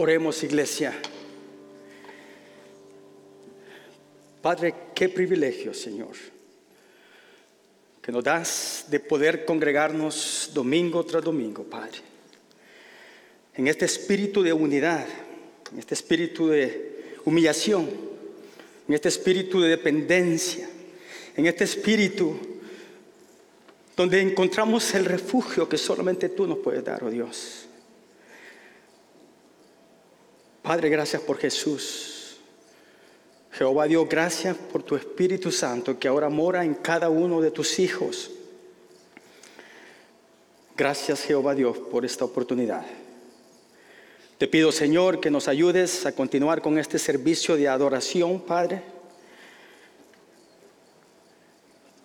Oremos, iglesia. Padre, qué privilegio, Señor, que nos das de poder congregarnos domingo tras domingo, Padre. En este espíritu de unidad, en este espíritu de humillación, en este espíritu de dependencia, en este espíritu donde encontramos el refugio que solamente tú nos puedes dar, oh Dios. Padre, gracias por Jesús. Jehová Dios, gracias por tu Espíritu Santo que ahora mora en cada uno de tus hijos. Gracias Jehová Dios por esta oportunidad. Te pido Señor que nos ayudes a continuar con este servicio de adoración, Padre.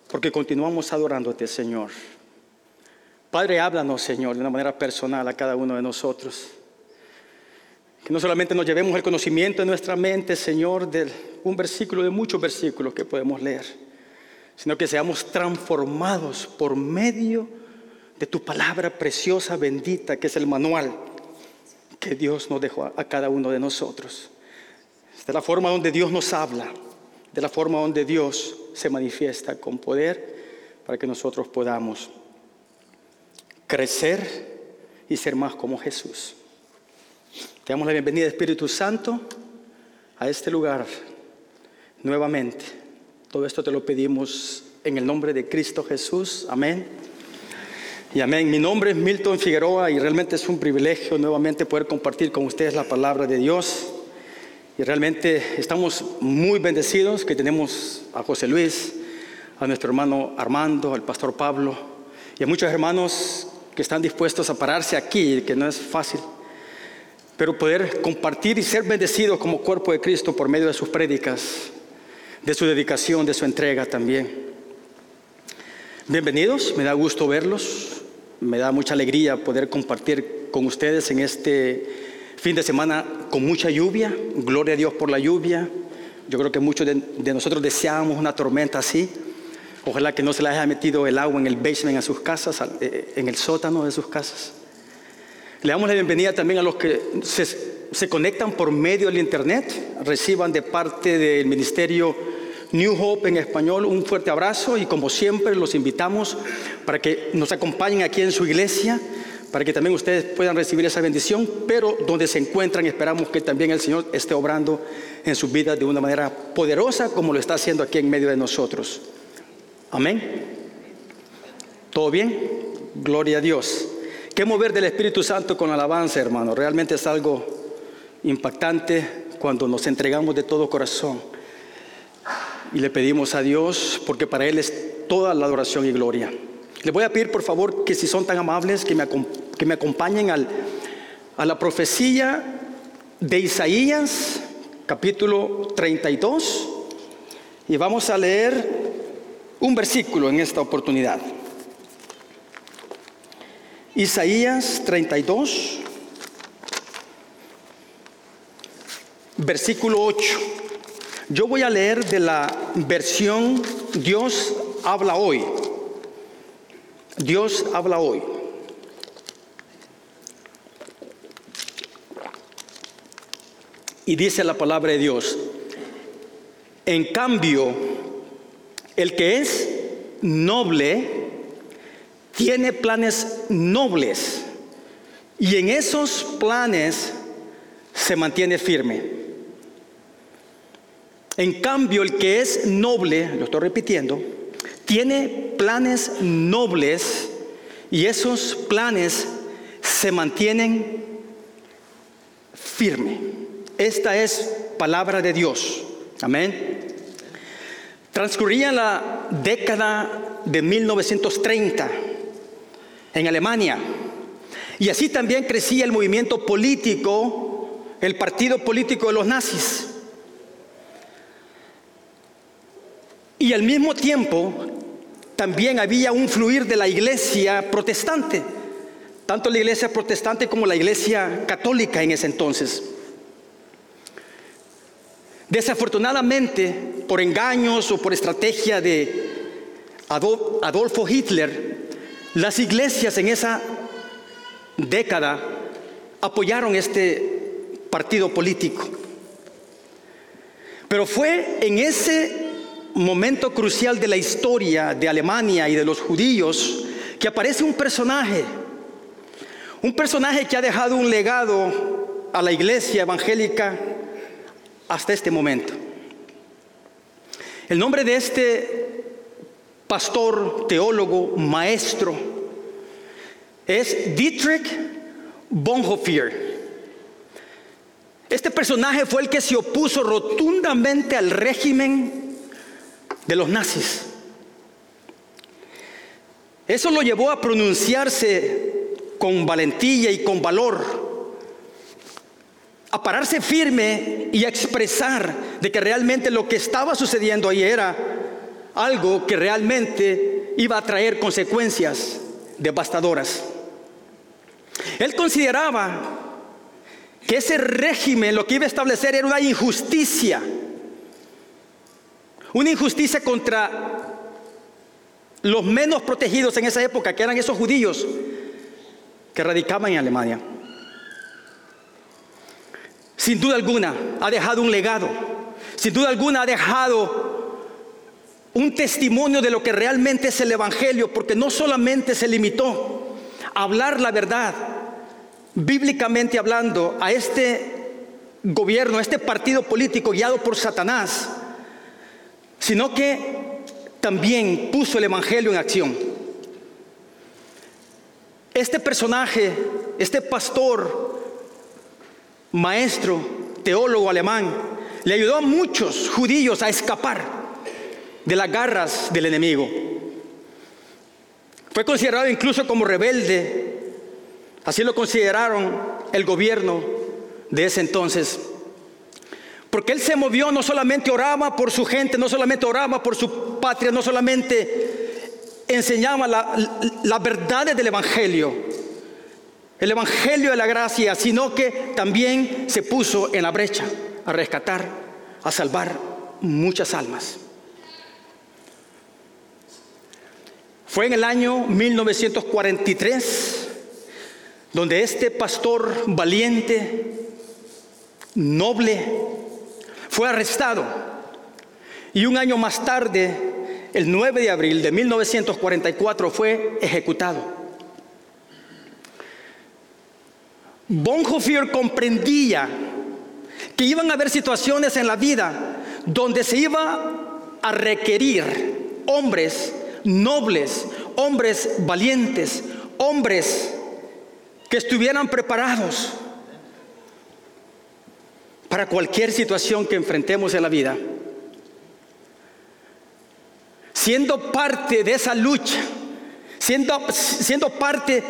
Porque continuamos adorándote, Señor. Padre, háblanos, Señor, de una manera personal a cada uno de nosotros. Que no solamente nos llevemos el conocimiento en nuestra mente, Señor, de un versículo, de muchos versículos que podemos leer, sino que seamos transformados por medio de tu palabra preciosa, bendita, que es el manual que Dios nos dejó a cada uno de nosotros. De la forma donde Dios nos habla, de la forma donde Dios se manifiesta con poder para que nosotros podamos crecer y ser más como Jesús. Te damos la bienvenida, Espíritu Santo, a este lugar nuevamente. Todo esto te lo pedimos en el nombre de Cristo Jesús. Amén. Y amén. Mi nombre es Milton Figueroa y realmente es un privilegio nuevamente poder compartir con ustedes la palabra de Dios. Y realmente estamos muy bendecidos que tenemos a José Luis, a nuestro hermano Armando, al pastor Pablo y a muchos hermanos que están dispuestos a pararse aquí, que no es fácil pero poder compartir y ser bendecidos como cuerpo de Cristo por medio de sus prédicas, de su dedicación, de su entrega también. Bienvenidos, me da gusto verlos, me da mucha alegría poder compartir con ustedes en este fin de semana con mucha lluvia, gloria a Dios por la lluvia. Yo creo que muchos de, nosotros deseamos una tormenta así. Ojalá que no se les haya metido el agua en el basement a sus casas, eh, en el sótano de sus casas. Le damos la bienvenida también a los que se, conectan por medio del Internet. Reciban de parte del Ministerio New Hope en español un fuerte abrazo y como siempre los invitamos para que nos acompañen aquí en su iglesia, para que también ustedes puedan recibir esa bendición, pero donde se encuentran esperamos que también el Señor esté obrando en su vida de una manera poderosa como lo está haciendo aquí en medio de nosotros. Amén. ¿Todo bien? Gloria a Dios. Qué mover del Espíritu Santo con alabanza, hermano. Realmente es algo impactante cuando nos entregamos de todo corazón y le pedimos a Dios, porque para Él es toda la adoración y gloria. Le voy a pedir, por favor, que si son tan amables, que me, que me acompañen al, a la profecía de Isaías, capítulo 32, y vamos a leer un versículo en esta oportunidad. Isaías 32, versículo 8. Yo voy a leer de la versión Dios habla hoy. Dios habla hoy. Y dice la palabra de Dios, en cambio, el que es noble, tiene planes nobles y en esos planes se mantiene firme. En cambio, el que es noble, lo estoy repitiendo, tiene planes nobles y esos planes se mantienen firme. Esta es palabra de Dios. Amén. Transcurría la década de 1930 en Alemania. Y así también crecía el movimiento político, el partido político de los nazis. Y al mismo tiempo también había un fluir de la iglesia protestante, tanto la iglesia protestante como la iglesia católica en ese entonces. Desafortunadamente, por engaños o por estrategia de Adolfo Hitler, las iglesias en esa década apoyaron este partido político. Pero fue en ese momento crucial de la historia de Alemania y de los judíos que aparece un personaje, un personaje que ha dejado un legado a la iglesia evangélica hasta este momento. El nombre de este pastor, teólogo, maestro, es Dietrich Bonhoeffer. Este personaje fue el que se opuso rotundamente al régimen de los nazis. Eso lo llevó a pronunciarse con valentía y con valor, a pararse firme y a expresar de que realmente lo que estaba sucediendo ahí era algo que realmente iba a traer consecuencias devastadoras. Él consideraba que ese régimen lo que iba a establecer era una injusticia, una injusticia contra los menos protegidos en esa época, que eran esos judíos que radicaban en Alemania. Sin duda alguna ha dejado un legado, sin duda alguna ha dejado un testimonio de lo que realmente es el Evangelio, porque no solamente se limitó a hablar la verdad, bíblicamente hablando, a este gobierno, a este partido político guiado por Satanás, sino que también puso el Evangelio en acción. Este personaje, este pastor, maestro, teólogo alemán, le ayudó a muchos judíos a escapar de las garras del enemigo. Fue considerado incluso como rebelde Así lo consideraron el gobierno de ese entonces. Porque él se movió, no solamente oraba por su gente, no solamente oraba por su patria, no solamente enseñaba las verdades del Evangelio, el Evangelio de la gracia, sino que también se puso en la brecha a rescatar, a salvar muchas almas. Fue en el año 1943 donde este pastor valiente, noble, fue arrestado y un año más tarde, el 9 de abril de 1944, fue ejecutado. Bonhoeffer comprendía que iban a haber situaciones en la vida donde se iba a requerir hombres nobles, hombres valientes, hombres que estuvieran preparados para cualquier situación que enfrentemos en la vida. Siendo parte de esa lucha, siendo, siendo parte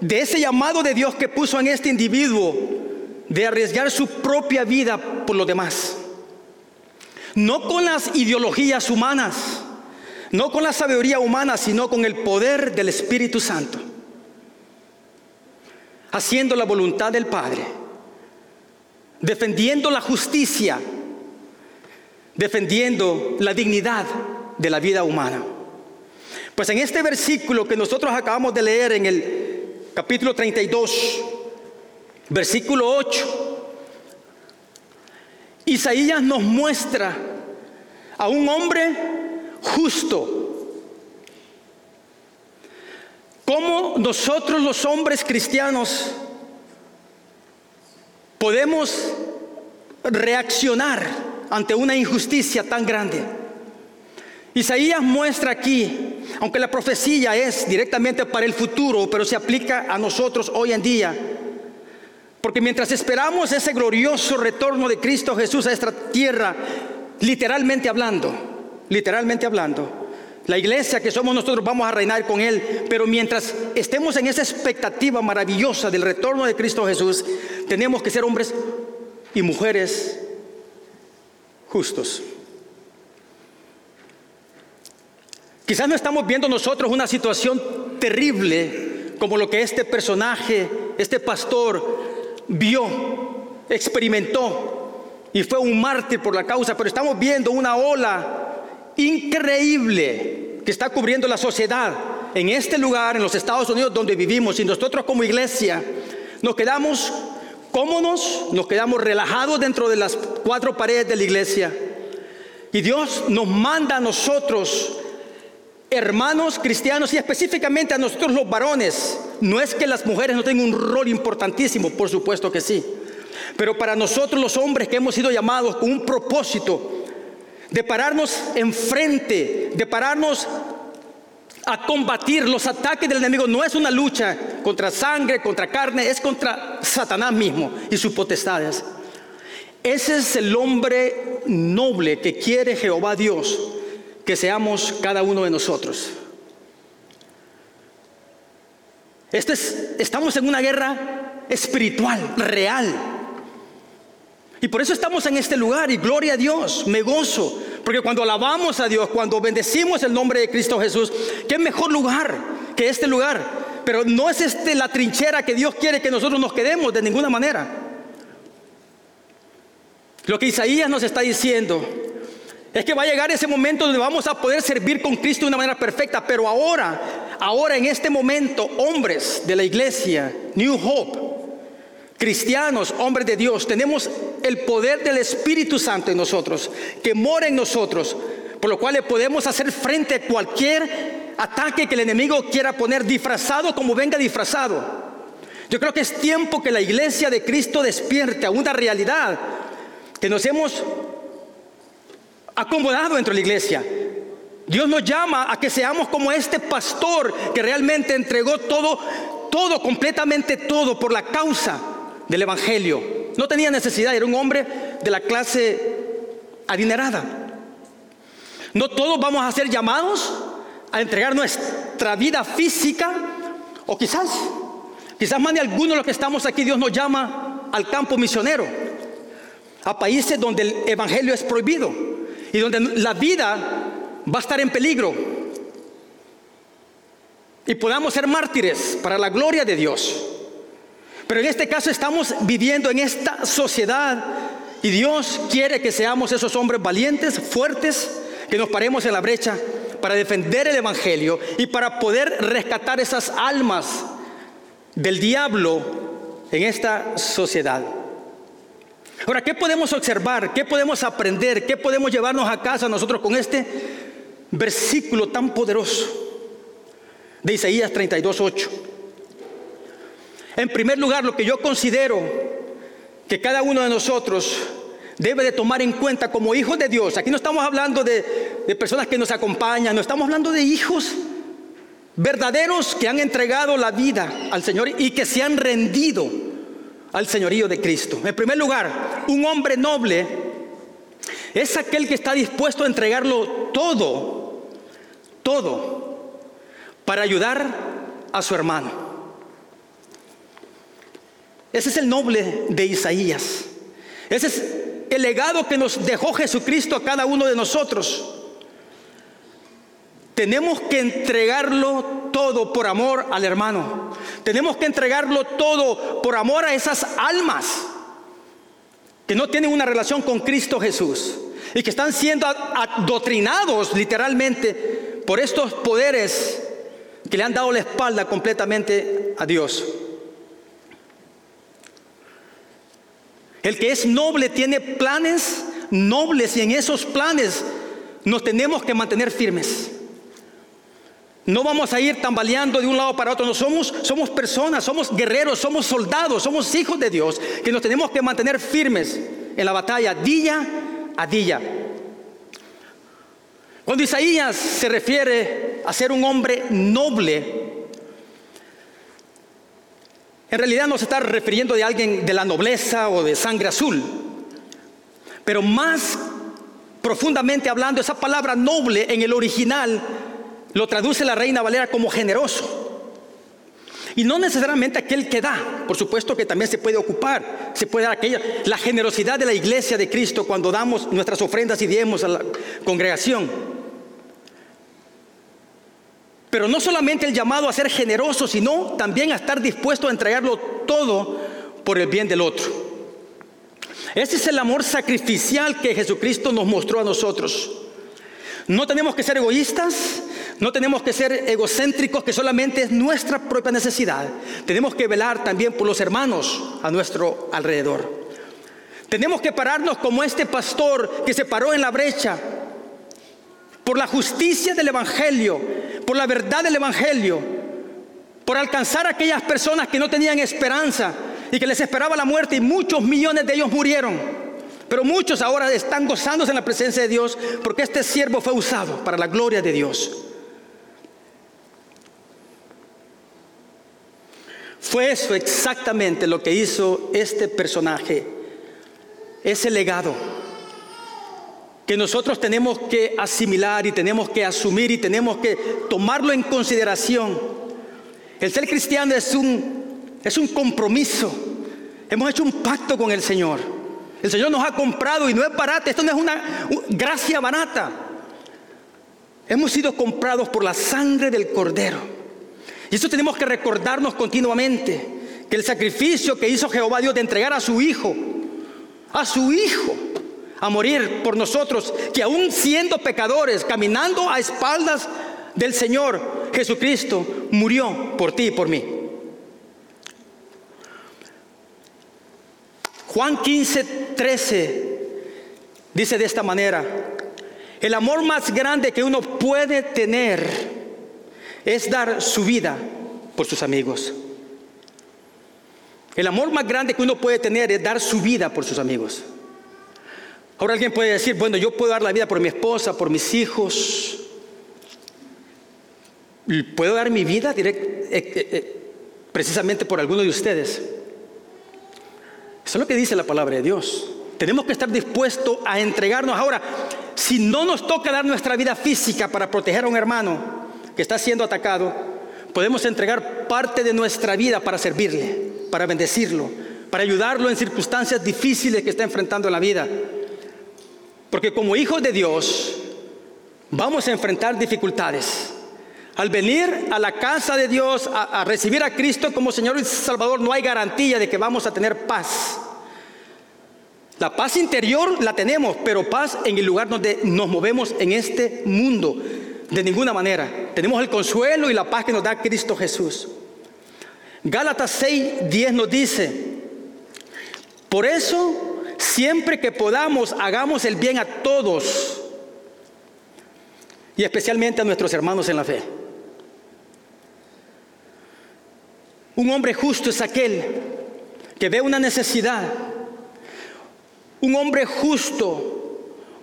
de ese llamado de Dios que puso en este individuo de arriesgar su propia vida por los demás. No con las ideologías humanas, no con la sabiduría humana, sino con el poder del Espíritu Santo. Haciendo la voluntad del Padre, defendiendo la justicia, defendiendo la dignidad de la vida humana. Pues en este versículo que nosotros acabamos de leer en el capítulo 32, versículo 8, Isaías nos muestra a un hombre justo, ¿Cómo nosotros los hombres cristianos podemos reaccionar ante una injusticia tan grande? Isaías muestra aquí, aunque la profecía es directamente para el futuro, pero se aplica a nosotros hoy en día. Porque mientras esperamos ese glorioso retorno de Cristo Jesús a esta tierra, literalmente hablando, literalmente hablando, la iglesia que somos nosotros vamos a reinar con Él, pero mientras estemos en esa expectativa maravillosa del retorno de Cristo Jesús, tenemos que ser hombres y mujeres justos. Quizás no estamos viendo nosotros una situación terrible como lo que este personaje, este pastor, vio, experimentó y fue un mártir por la causa, pero estamos viendo una ola increíble que está cubriendo la sociedad en este lugar, en los Estados Unidos donde vivimos, y nosotros como iglesia nos quedamos cómodos, nos quedamos relajados dentro de las cuatro paredes de la iglesia. Y Dios nos manda a nosotros, hermanos cristianos y específicamente a nosotros los varones. No es que las mujeres no tengan un rol importantísimo, por supuesto que sí. Pero para nosotros los hombres que hemos sido llamados con un propósito de pararnos enfrente, de pararnos a combatir los ataques del enemigo. No es una lucha contra sangre, contra carne, es contra Satanás mismo y sus potestades. Ese es el hombre noble que quiere Jehová Dios que seamos cada uno de nosotros. Este estamos en una guerra espiritual, real. Y por eso estamos en este lugar y gloria a Dios, me gozo, porque cuando alabamos a Dios, cuando bendecimos el nombre de Cristo Jesús, qué mejor lugar que este lugar. Pero no es este la trinchera que Dios quiere que nosotros nos quedemos de ninguna manera. Lo que Isaías nos está diciendo es que va a llegar ese momento donde vamos a poder servir con Cristo de una manera perfecta, pero ahora, ahora en este momento, hombres de la iglesia, New Hope, cristianos, hombres de Dios, tenemos el poder del Espíritu Santo en nosotros, que mora en nosotros, por lo cual le podemos hacer frente a cualquier ataque que el enemigo quiera poner disfrazado como venga disfrazado. Yo creo que es tiempo que la iglesia de Cristo despierte a una realidad que nos hemos acomodado dentro de la iglesia. Dios nos llama a que seamos como este pastor que realmente entregó todo, todo, completamente todo por la causa del Evangelio. No tenía necesidad, era un hombre de la clase adinerada. No todos vamos a ser llamados a entregar nuestra vida física o quizás, quizás más de algunos de los que estamos aquí, Dios nos llama al campo misionero, a países donde el Evangelio es prohibido y donde la vida va a estar en peligro y podamos ser mártires para la gloria de Dios. Pero en este caso estamos viviendo en esta sociedad y Dios quiere que seamos esos hombres valientes, fuertes, que nos paremos en la brecha para defender el Evangelio y para poder rescatar esas almas del diablo en esta sociedad. Ahora, ¿qué podemos observar? ¿Qué podemos aprender? ¿Qué podemos llevarnos a casa nosotros con este versículo tan poderoso de Isaías 32, 8? En primer lugar, lo que yo considero que cada uno de nosotros debe de tomar en cuenta como hijos de Dios. Aquí no estamos hablando de, personas que nos acompañan, no estamos hablando de hijos verdaderos que han entregado la vida al Señor y que se han rendido al señorío de Cristo. En primer lugar, un hombre noble es aquel que está dispuesto a entregarlo todo, todo, para ayudar a su hermano. Ese es el noble de Isaías. Ese es el legado que nos dejó Jesucristo a cada uno de nosotros. Tenemos que entregarlo todo por amor al hermano. Tenemos que entregarlo todo por amor a esas almas que no tienen una relación con Cristo Jesús y que están siendo adoctrinados literalmente por estos poderes que le han dado la espalda completamente a Dios. El que es noble tiene planes nobles y en esos planes nos tenemos que mantener firmes. No vamos a ir tambaleando de un lado para otro, no somos, somos personas, somos guerreros, somos soldados, somos hijos de Dios, que nos tenemos que mantener firmes en la batalla día a día. Cuando Isaías se refiere a ser un hombre noble, en realidad no se está refiriendo de alguien de la nobleza o de sangre azul. Pero más profundamente hablando, esa palabra noble en el original lo traduce la reina Valera como generoso. Y no necesariamente aquel que da, por supuesto que también se puede ocupar, se puede dar aquella, la generosidad de la iglesia de Cristo cuando damos nuestras ofrendas y diemos a la congregación. Pero no solamente el llamado a ser generoso, sino también a estar dispuesto a entregarlo todo por el bien del otro. Ese es el amor sacrificial que Jesucristo nos mostró a nosotros. No tenemos que ser egoístas, No tenemos que ser egocéntricos, que solamente es nuestra propia necesidad. Tenemos que velar también por los hermanos a nuestro alrededor. Tenemos que pararnos como este pastor que se paró en la brecha por la justicia del Evangelio, por la verdad del Evangelio, por alcanzar a aquellas personas que no tenían esperanza y que les esperaba la muerte y muchos millones de ellos murieron. Pero muchos ahora están gozándose en la presencia de Dios porque este siervo fue usado para la gloria de Dios. Fue eso exactamente lo que hizo este personaje, ese legado que nosotros tenemos que asimilar y tenemos que asumir y tenemos que tomarlo en consideración. El ser cristiano es un, es un compromiso. Hemos hecho un pacto con el Señor. El Señor nos ha comprado y no es barato, esto no es una gracia barata. Hemos sido comprados por la sangre del Cordero. Y eso tenemos que recordarnos continuamente, que el sacrificio que hizo Jehová Dios de entregar a su Hijo, a su Hijo, a morir por nosotros, que aún siendo pecadores, caminando a espaldas del Señor Jesucristo, murió por ti y por mí. Juan 15, 13 dice de esta manera, el amor más grande que uno puede tener es dar su vida por sus amigos. El amor más grande que uno puede tener es dar su vida por sus amigos. Ahora alguien puede decir, bueno, yo puedo dar la vida por mi esposa, por mis hijos. ¿Puedo dar mi vida eh, eh, eh, precisamente por alguno de ustedes? Eso es lo que dice la palabra de Dios. Tenemos que estar dispuestos a entregarnos. Ahora, si no nos toca dar nuestra vida física para proteger a un hermano, que está siendo atacado, podemos entregar parte de nuestra vida para servirle, para bendecirlo, para ayudarlo en circunstancias difíciles que está enfrentando en la vida. Porque como hijos de Dios vamos a enfrentar dificultades. Al venir a la casa de Dios, a, recibir a Cristo como Señor y Salvador, no hay garantía de que vamos a tener paz. La paz interior la tenemos, pero paz en el lugar donde nos movemos en este mundo. De ninguna manera. Tenemos el consuelo y la paz que nos da Cristo Jesús. Gálatas 6, 10 nos dice, por eso, siempre que podamos, hagamos el bien a todos y especialmente a nuestros hermanos en la fe. Un hombre justo es aquel que ve una necesidad. Un hombre justo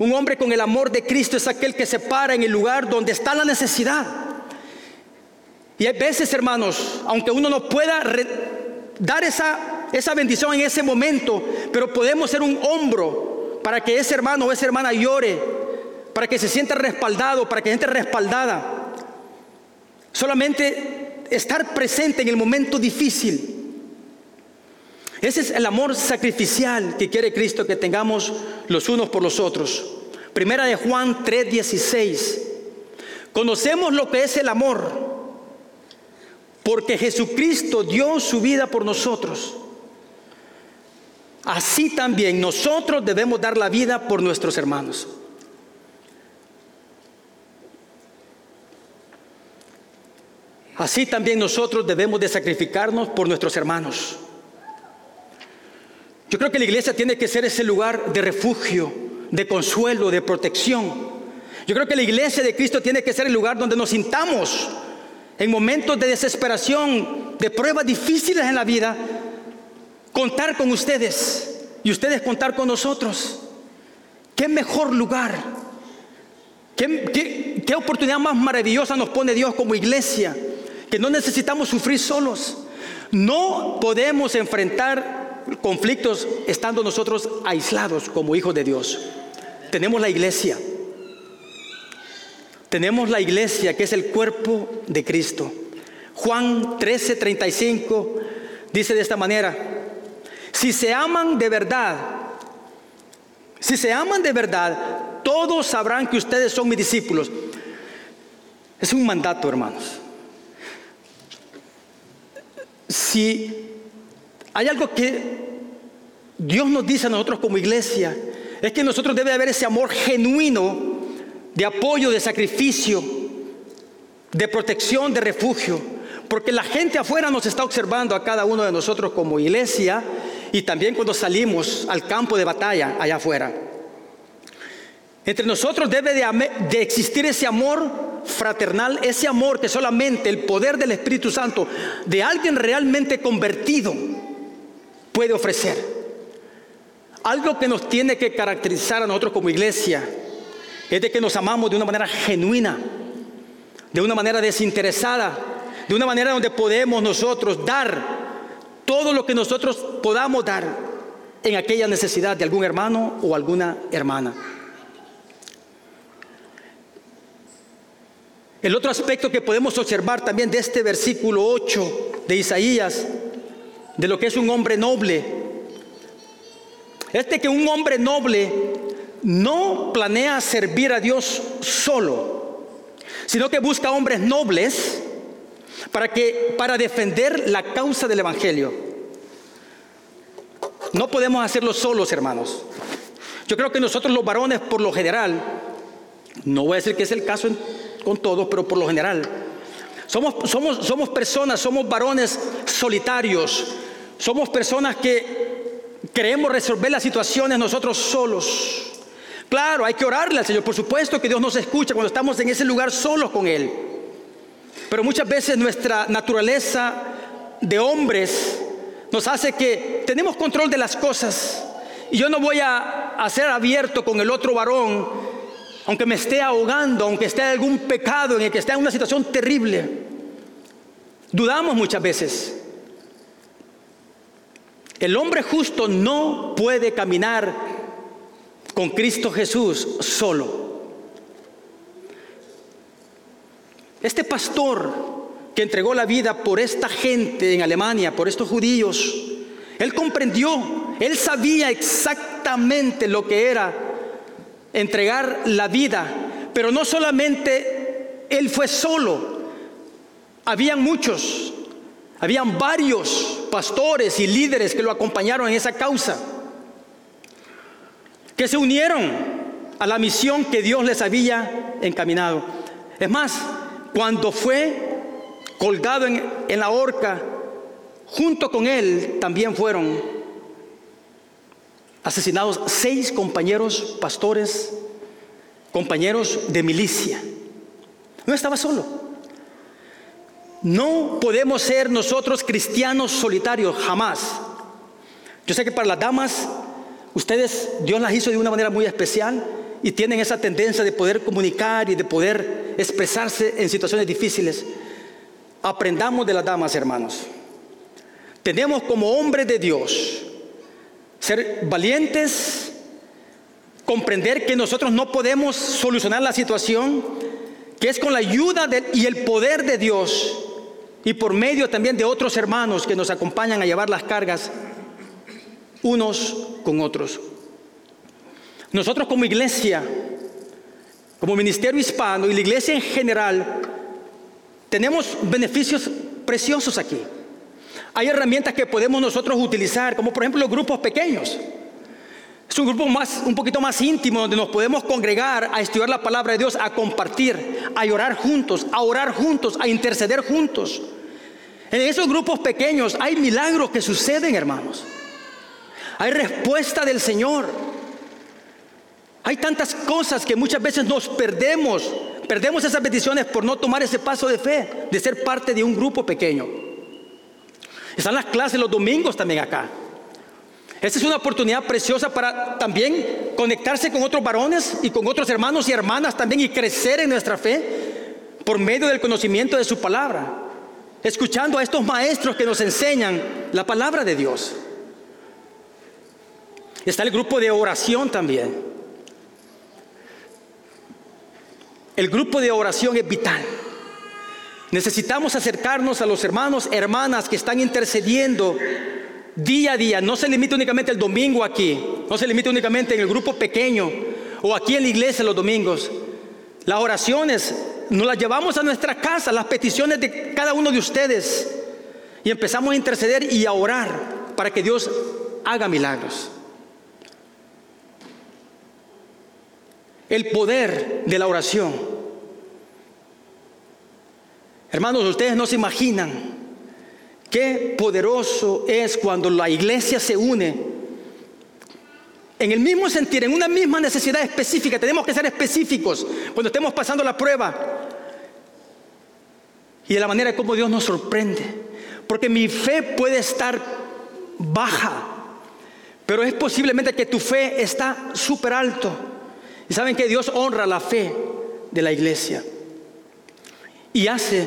un hombre con el amor de Cristo es aquel que se para en el lugar donde está la necesidad. Y hay veces, hermanos, aunque uno no pueda dar esa, esa bendición en ese momento, pero podemos ser un hombro para que ese hermano o esa hermana llore, para que se sienta respaldado, para que se sienta respaldada. Solamente estar presente en el momento difícil. Ese es el amor sacrificial que quiere Cristo que tengamos los unos por los otros. Primera de Juan 3:16. Conocemos lo que es el amor, porque Jesucristo dio su vida por nosotros. Así también nosotros debemos dar la vida por nuestros hermanos. Así también nosotros debemos de sacrificarnos por nuestros hermanos. Yo creo que la iglesia tiene que ser ese lugar de refugio, de consuelo, de protección. Yo creo que la iglesia de Cristo tiene que ser el lugar donde nos sintamos en momentos de desesperación, de pruebas difíciles en la vida, contar con ustedes y ustedes contar con nosotros. ¿Qué mejor lugar? ¿Qué, oportunidad más maravillosa nos pone Dios como iglesia? Que no necesitamos sufrir solos. No podemos enfrentar conflictos estando nosotros aislados como hijos de Dios. Tenemos la iglesia. Tenemos la iglesia que es el cuerpo de Cristo. Juan 13:35 dice de esta manera, si se aman de verdad, si se aman de verdad, todos sabrán que ustedes son mis discípulos. Es un mandato, hermanos. Si hay algo que Dios nos dice a nosotros como iglesia, es que nosotros debe haber ese amor genuino de apoyo, de sacrificio, de protección, de refugio, porque la gente afuera nos está observando a cada uno de nosotros como iglesia y también cuando salimos al campo de batalla allá afuera. Entre nosotros debe de, existir ese amor fraternal, ese amor que solamente el poder del Espíritu Santo de alguien realmente convertido puede ofrecer. Algo que nos tiene que caracterizar a nosotros como iglesia es de que nos amamos de una manera genuina, de una manera desinteresada, de una manera donde podemos nosotros dar todo lo que nosotros podamos dar en aquella necesidad de algún hermano o alguna hermana. El otro aspecto que podemos observar también de este versículo 8 de Isaías, de lo que es un hombre noble, es de que un hombre noble no planea servir a Dios solo, sino que busca hombres nobles para que para defender la causa del evangelio. No podemos hacerlo solos, hermanos. Yo creo que nosotros los varones por lo general, no voy a decir que es el caso con todos, pero por lo general, somos, somos, somos personas, somos varones solitarios, somos personas que queremos resolver las situaciones nosotros solos. Claro, hay que orarle al Señor, por supuesto que Dios nos escucha cuando estamos en ese lugar solos con Él. Pero muchas veces nuestra naturaleza de hombres nos hace que tenemos control de las cosas. Y yo no voy a, a ser abierto con el otro varón, aunque me esté ahogando, aunque esté en algún pecado, en el que esté en una situación terrible. Dudamos muchas veces. El hombre justo no puede caminar con Cristo Jesús solo. Este pastor que entregó la vida por esta gente en Alemania, por estos judíos, él comprendió, él sabía exactamente lo que era entregar la vida, pero no solamente él fue solo, habían muchos, habían varios pastores y líderes que lo acompañaron en esa causa, que se unieron a la misión que Dios les había encaminado. Es más, cuando fue colgado en, la horca, junto con él también fueron asesinados seis compañeros pastores, compañeros de milicia. No estaba solo. No podemos ser nosotros cristianos solitarios, jamás. Yo sé que para las damas, ustedes, Dios las hizo de una manera muy especial y tienen esa tendencia de poder comunicar y de poder expresarse en situaciones difíciles. Aprendamos de las damas, hermanos. Tenemos como hombres de Dios ser valientes, comprender que nosotros no podemos solucionar la situación, que es con la ayuda y el poder de Dios y por medio también de otros hermanos que nos acompañan a llevar las cargas unos con otros. Nosotros como iglesia, como ministerio hispano y la iglesia en general, tenemos beneficios preciosos aquí. Hay herramientas que podemos nosotros utilizar, como por ejemplo los grupos pequeños. Es un grupo más, un poquito más íntimo donde nos podemos congregar a estudiar la palabra de Dios, a compartir, a llorar juntos, a orar juntos, a interceder juntos. En esos grupos pequeños hay milagros que suceden, hermanos. Hay respuesta del Señor. Hay tantas cosas que muchas veces nos perdemos. Perdemos esas bendiciones por no tomar ese paso de fe, de ser parte de un grupo pequeño. Están las clases los domingos también acá. Esta es una oportunidad preciosa para también conectarse con otros varones y con otros hermanos y hermanas también y crecer en nuestra fe por medio del conocimiento de su palabra. Escuchando a estos maestros que nos enseñan la palabra de Dios. Está el grupo de oración también. El grupo de oración es vital. Necesitamos acercarnos a los hermanos, hermanas que están intercediendo día a día. No se limita únicamente el domingo aquí, no se limita únicamente en el grupo pequeño o aquí en la iglesia los domingos. Las oraciones nos las llevamos a nuestra casa, las peticiones de cada uno de ustedes. Y empezamos a interceder y a orar para que Dios haga milagros. El poder de la oración. Hermanos, ustedes no se imaginan qué poderoso es cuando la iglesia se une en el mismo sentir, en una misma necesidad específica. Tenemos que ser específicos cuando estemos pasando la prueba. Y de la manera como Dios nos sorprende. Porque mi fe puede estar baja, pero es posiblemente que tu fe está súper alto. Y saben que Dios honra la fe de la iglesia. Y hace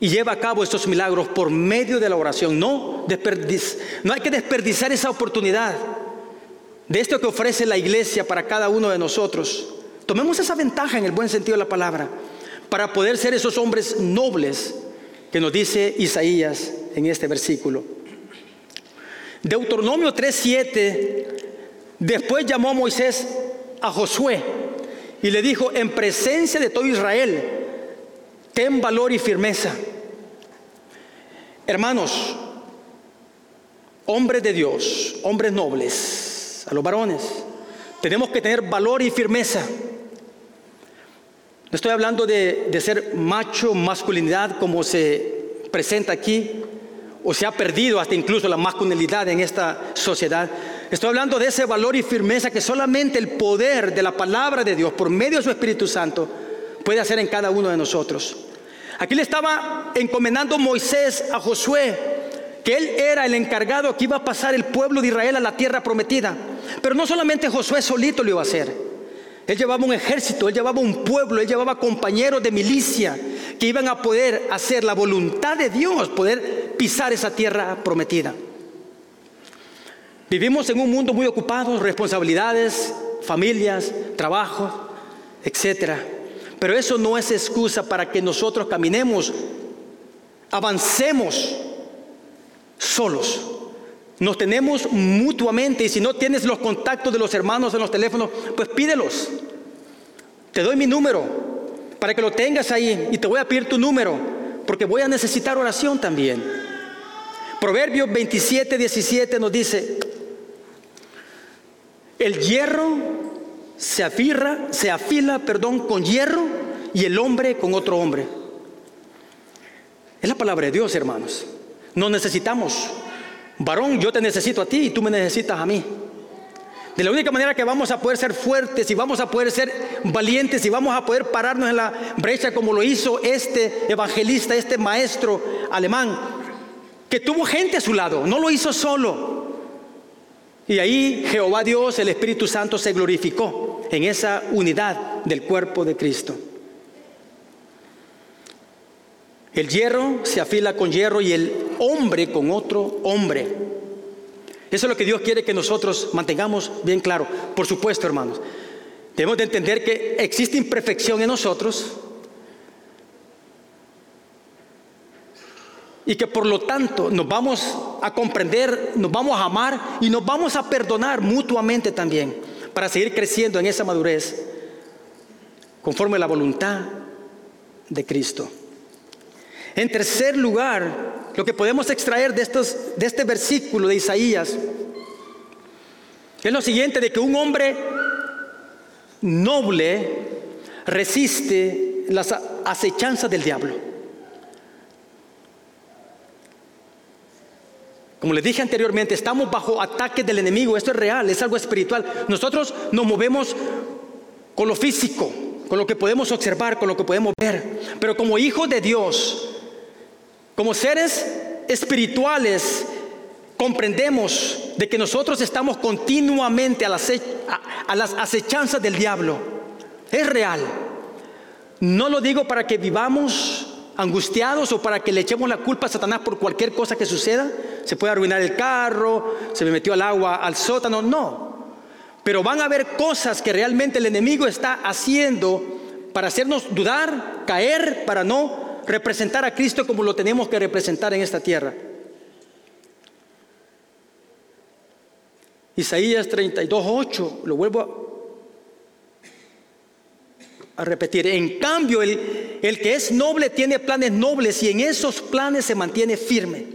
y lleva a cabo estos milagros por medio de la oración. No, no hay que desperdiciar esa oportunidad de esto que ofrece la iglesia para cada uno de nosotros. Tomemos esa ventaja en el buen sentido de la palabra para poder ser esos hombres nobles que nos dice Isaías en este versículo. Deuteronomio 3:7 después llamó a Moisés a Josué y le dijo, en presencia de todo Israel, ten valor y firmeza. Hermanos, hombres de Dios, hombres nobles, a los varones, tenemos que tener valor y firmeza. No estoy hablando de, de ser macho, masculinidad como se presenta aquí, o se ha perdido hasta incluso la masculinidad en esta sociedad. Estoy hablando de ese valor y firmeza que solamente el poder de la palabra de Dios por medio de su Espíritu Santo puede hacer en cada uno de nosotros. Aquí le estaba encomendando Moisés a Josué que él era el encargado que iba a pasar el pueblo de Israel a la tierra prometida. Pero no solamente Josué solito lo iba a hacer. Él llevaba un ejército, él llevaba un pueblo, él llevaba compañeros de milicia que iban a poder hacer la voluntad de Dios, poder pisar esa tierra prometida. Vivimos en un mundo muy ocupado, responsabilidades, familias, trabajo, etcétera. Pero eso no es excusa para que nosotros caminemos, avancemos solos. Nos tenemos mutuamente y si no tienes los contactos de los hermanos en los teléfonos, pues pídelos. Te doy mi número para que lo tengas ahí y te voy a pedir tu número porque voy a necesitar oración también. Proverbios 27, 17 nos dice, el hierro se afirra, se afila, perdón, con hierro y el hombre con otro hombre. Es la palabra de Dios, hermanos. Nos necesitamos. Varón, yo te necesito a ti y tú me necesitas a mí. De la única manera que vamos a poder ser fuertes y vamos a poder ser valientes y vamos a poder pararnos en la brecha como lo hizo este evangelista, este maestro alemán, que tuvo gente a su lado, no lo hizo solo. Y ahí Jehová Dios, el Espíritu Santo, se glorificó en esa unidad del cuerpo de Cristo. El hierro se afila con hierro y el hombre con otro hombre. Eso es lo que Dios quiere que nosotros mantengamos bien claro. Por supuesto, hermanos, debemos de entender que existe imperfección en nosotros y que por lo tanto nos vamos a comprender, nos vamos a amar y nos vamos a perdonar mutuamente también para seguir creciendo en esa madurez conforme a la voluntad de Cristo. En tercer lugar, lo que podemos extraer de, estos, de este versículo de Isaías es lo siguiente, de que un hombre noble resiste las acechanzas del diablo. Como les dije anteriormente, estamos bajo ataque del enemigo. Esto es real, es algo espiritual. Nosotros nos movemos con lo físico, con lo que podemos observar, con lo que podemos ver. Pero como hijos de Dios, como seres espirituales, comprendemos de que nosotros estamos continuamente a las, a las acechanzas del diablo. Es real. No lo digo para que vivamos angustiados o para que le echemos la culpa a Satanás por cualquier cosa que suceda. Se puede arruinar el carro, se me metió al agua, al sótano, no. Pero van a haber cosas que realmente el enemigo está haciendo para hacernos dudar, caer, para no representar a Cristo como lo tenemos que representar en esta tierra. Isaías 32, 8, lo vuelvo a repetir. En cambio, el, el que es noble tiene planes nobles y en esos planes se mantiene firme.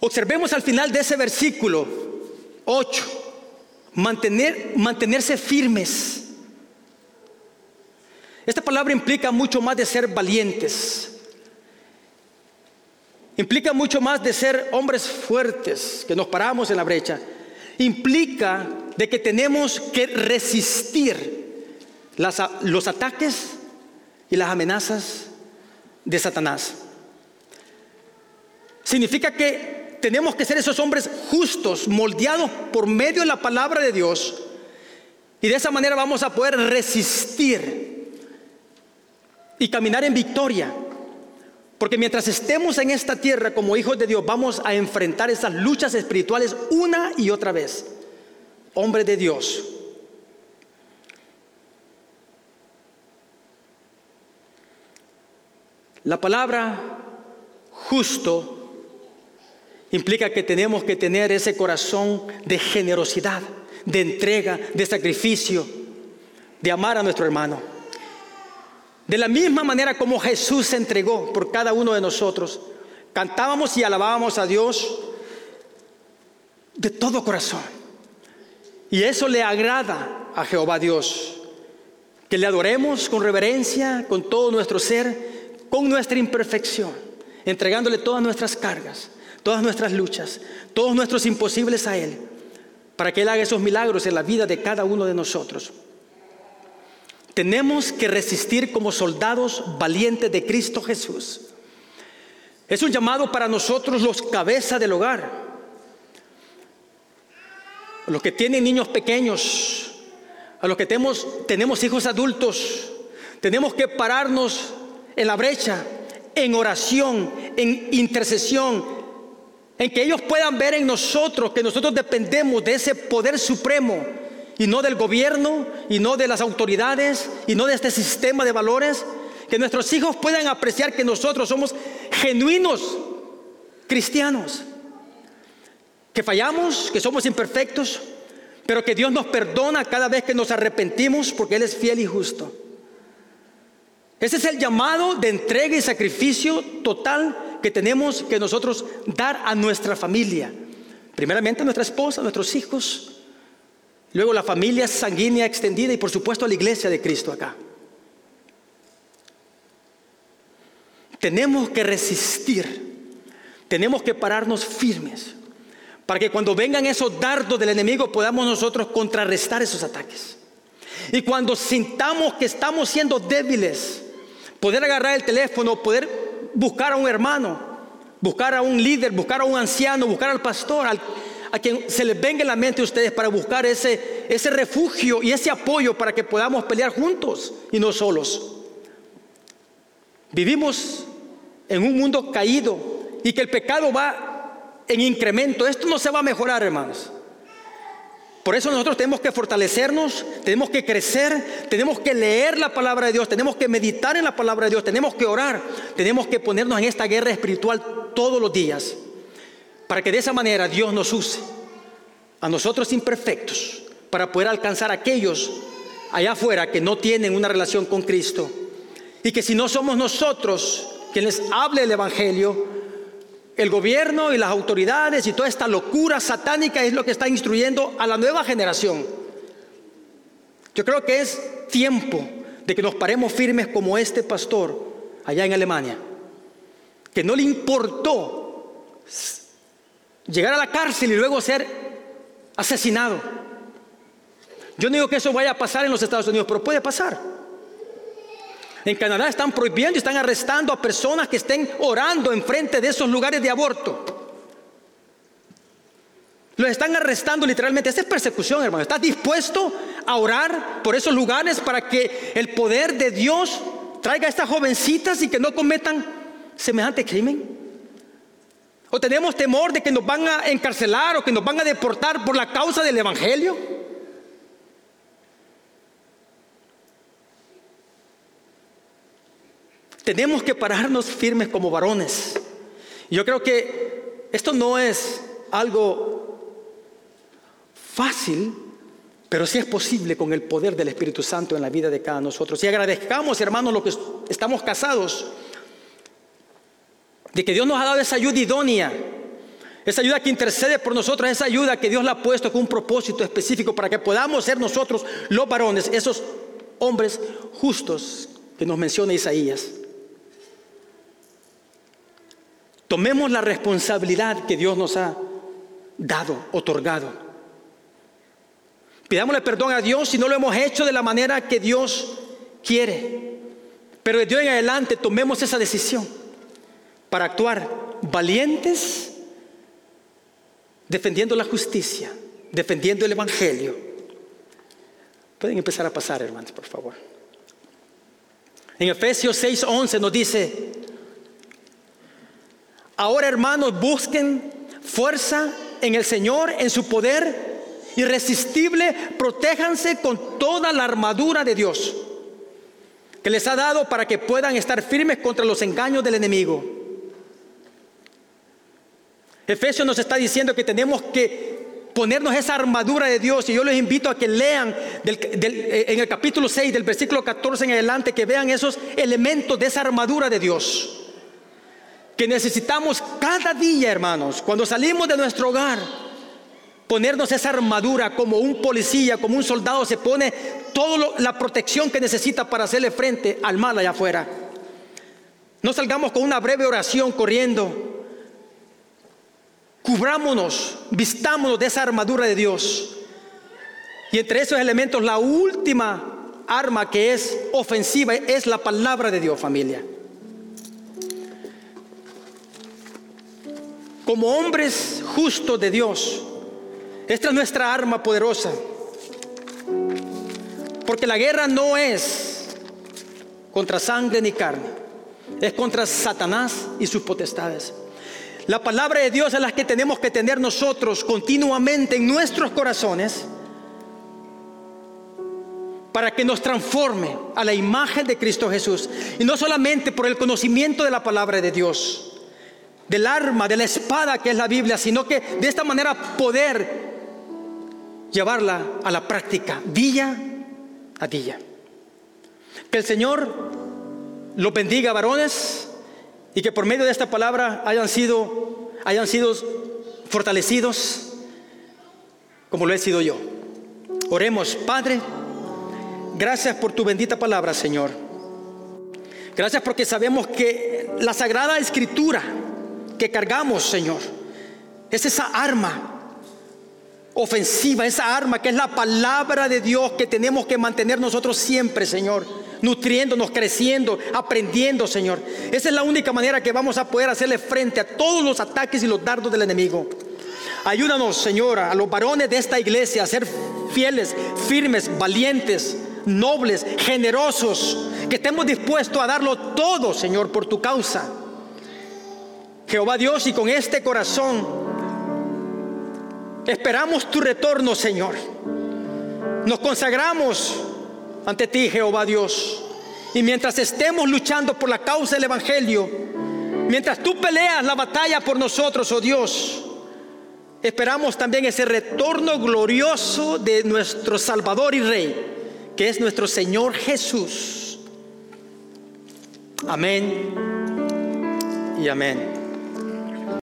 Observemos al final de ese versículo 8, mantener, mantenerse firmes. Esta palabra implica mucho más de ser valientes. Implica mucho más de ser hombres fuertes, que nos paramos en la brecha. Implica de que tenemos que resistir los ataques y las amenazas de Satanás. Significa que tenemos que ser esos hombres justos, moldeados por medio de la palabra de Dios. Y de esa manera vamos a poder resistir y caminar en victoria. Porque mientras estemos en esta tierra como hijos de Dios, vamos a enfrentar esas luchas espirituales una y otra vez. Hombre de Dios. La palabra justo implica que tenemos que tener ese corazón de generosidad, de entrega, de sacrificio, de amar a nuestro hermano. De la misma manera como Jesús se entregó por cada uno de nosotros, cantábamos y alabábamos a Dios de todo corazón. Y eso le agrada a Jehová Dios, que le adoremos con reverencia, con todo nuestro ser, con nuestra imperfección, entregándole todas nuestras cargas, todas nuestras luchas, todos nuestros imposibles a Él, para que Él haga esos milagros en la vida de cada uno de nosotros. Tenemos que resistir como soldados valientes de Cristo Jesús. Es un llamado para nosotros los cabezas del hogar, a los que tienen niños pequeños, a los que tenemos, tenemos hijos adultos. Tenemos que pararnos en la brecha, en oración, en intercesión, en que ellos puedan ver en nosotros que nosotros dependemos de ese poder supremo y no del gobierno, y no de las autoridades, y no de este sistema de valores. Que nuestros hijos puedan apreciar que nosotros somos genuinos cristianos. Que fallamos, que somos imperfectos, pero que Dios nos perdona cada vez que nos arrepentimos porque Él es fiel y justo. Ese es el llamado de entrega y sacrificio total que tenemos que nosotros dar a nuestra familia. Primeramente a nuestra esposa, a nuestros hijos, Luego la familia sanguínea extendida y por supuesto la iglesia de Cristo acá. Tenemos que resistir, tenemos que pararnos firmes para que cuando vengan esos dardos del enemigo podamos nosotros contrarrestar esos ataques. Y cuando sintamos que estamos siendo débiles, poder agarrar el teléfono, poder buscar a un hermano, buscar a un líder, buscar a un anciano, buscar al pastor, al, a quien se les venga en la mente a ustedes para buscar ese, ese refugio y ese apoyo para que podamos pelear juntos y no solos. Vivimos en un mundo caído y que el pecado va en incremento. Esto no se va a mejorar, hermanos. Por eso nosotros tenemos que fortalecernos, tenemos que crecer, tenemos que leer la palabra de Dios, tenemos que meditar en la palabra de Dios, tenemos que orar, tenemos que ponernos en esta guerra espiritual todos los días para que de esa manera Dios nos use a nosotros imperfectos para poder alcanzar a aquellos allá afuera que no tienen una relación con Cristo. Y que si no somos nosotros quienes hable el Evangelio, el gobierno y las autoridades y toda esta locura satánica es lo que está instruyendo a la nueva generación. Yo creo que es tiempo de que nos paremos firmes como este pastor allá en Alemania, que no le importó llegar a la cárcel y luego ser asesinado. Yo no digo que eso vaya a pasar en los Estados Unidos, pero puede pasar. En Canadá están prohibiendo y están arrestando a personas que estén orando enfrente de esos lugares de aborto. Los están arrestando literalmente. Esa es persecución, hermano. ¿Estás dispuesto a orar por esos lugares para que el poder de Dios traiga a estas jovencitas y que no cometan semejante crimen? ¿O tenemos temor de que nos van a encarcelar o que nos van a deportar por la causa del Evangelio? Tenemos que pararnos firmes como varones. Yo creo que esto no es algo fácil, pero sí es posible con el poder del Espíritu Santo en la vida de cada nosotros. Y agradezcamos, hermanos, los que estamos casados de que Dios nos ha dado esa ayuda idónea, esa ayuda que intercede por nosotros, esa ayuda que Dios la ha puesto con un propósito específico para que podamos ser nosotros los varones, esos hombres justos que nos menciona Isaías. Tomemos la responsabilidad que Dios nos ha dado, otorgado. Pidámosle perdón a Dios si no lo hemos hecho de la manera que Dios quiere. Pero de hoy en adelante tomemos esa decisión para actuar valientes, defendiendo la justicia, defendiendo el Evangelio. Pueden empezar a pasar, hermanos, por favor. En Efesios 6:11 nos dice, ahora hermanos, busquen fuerza en el Señor, en su poder irresistible, protéjanse con toda la armadura de Dios que les ha dado para que puedan estar firmes contra los engaños del enemigo. Efesios nos está diciendo que tenemos que ponernos esa armadura de Dios y yo les invito a que lean eh, en el capítulo 6 del versículo 14 en adelante, que vean esos elementos de esa armadura de Dios. Que necesitamos cada día, hermanos, cuando salimos de nuestro hogar, ponernos esa armadura como un policía, como un soldado se pone toda la protección que necesita para hacerle frente al mal allá afuera. No salgamos con una breve oración corriendo. Cubrámonos, vistámonos de esa armadura de Dios. Y entre esos elementos, la última arma que es ofensiva es la palabra de Dios, familia. Como hombres justos de Dios, esta es nuestra arma poderosa. Porque la guerra no es contra sangre ni carne, es contra Satanás y sus potestades. La palabra de Dios es la que tenemos que tener nosotros continuamente en nuestros corazones para que nos transforme a la imagen de Cristo Jesús. Y no solamente por el conocimiento de la palabra de Dios, del arma, de la espada que es la Biblia, sino que de esta manera poder llevarla a la práctica día a día. Que el Señor los bendiga, varones, y que por medio de esta palabra hayan sido, hayan sido fortalecidos como lo he sido yo. Oremos, Padre, gracias por tu bendita palabra, Señor. Gracias porque sabemos que la sagrada escritura que cargamos, Señor, es esa arma ofensiva, esa arma que es la palabra de Dios que tenemos que mantener nosotros siempre, Señor. Nutriéndonos, creciendo, aprendiendo, Señor. Esa es la única manera que vamos a poder hacerle frente a todos los ataques y los dardos del enemigo. Ayúdanos, Señora, a los varones de esta iglesia a ser fieles, firmes, valientes, nobles, generosos, que estemos dispuestos a darlo todo, Señor, por tu causa. Jehová Dios, y con este corazón Esperamos tu retorno, Señor. Nos consagramos ante ti, Jehová Dios. Y mientras estemos luchando por la causa del Evangelio, mientras tú peleas la batalla por nosotros, oh Dios, esperamos también ese retorno glorioso de nuestro Salvador y Rey, que es nuestro Señor Jesús. Amén y amén.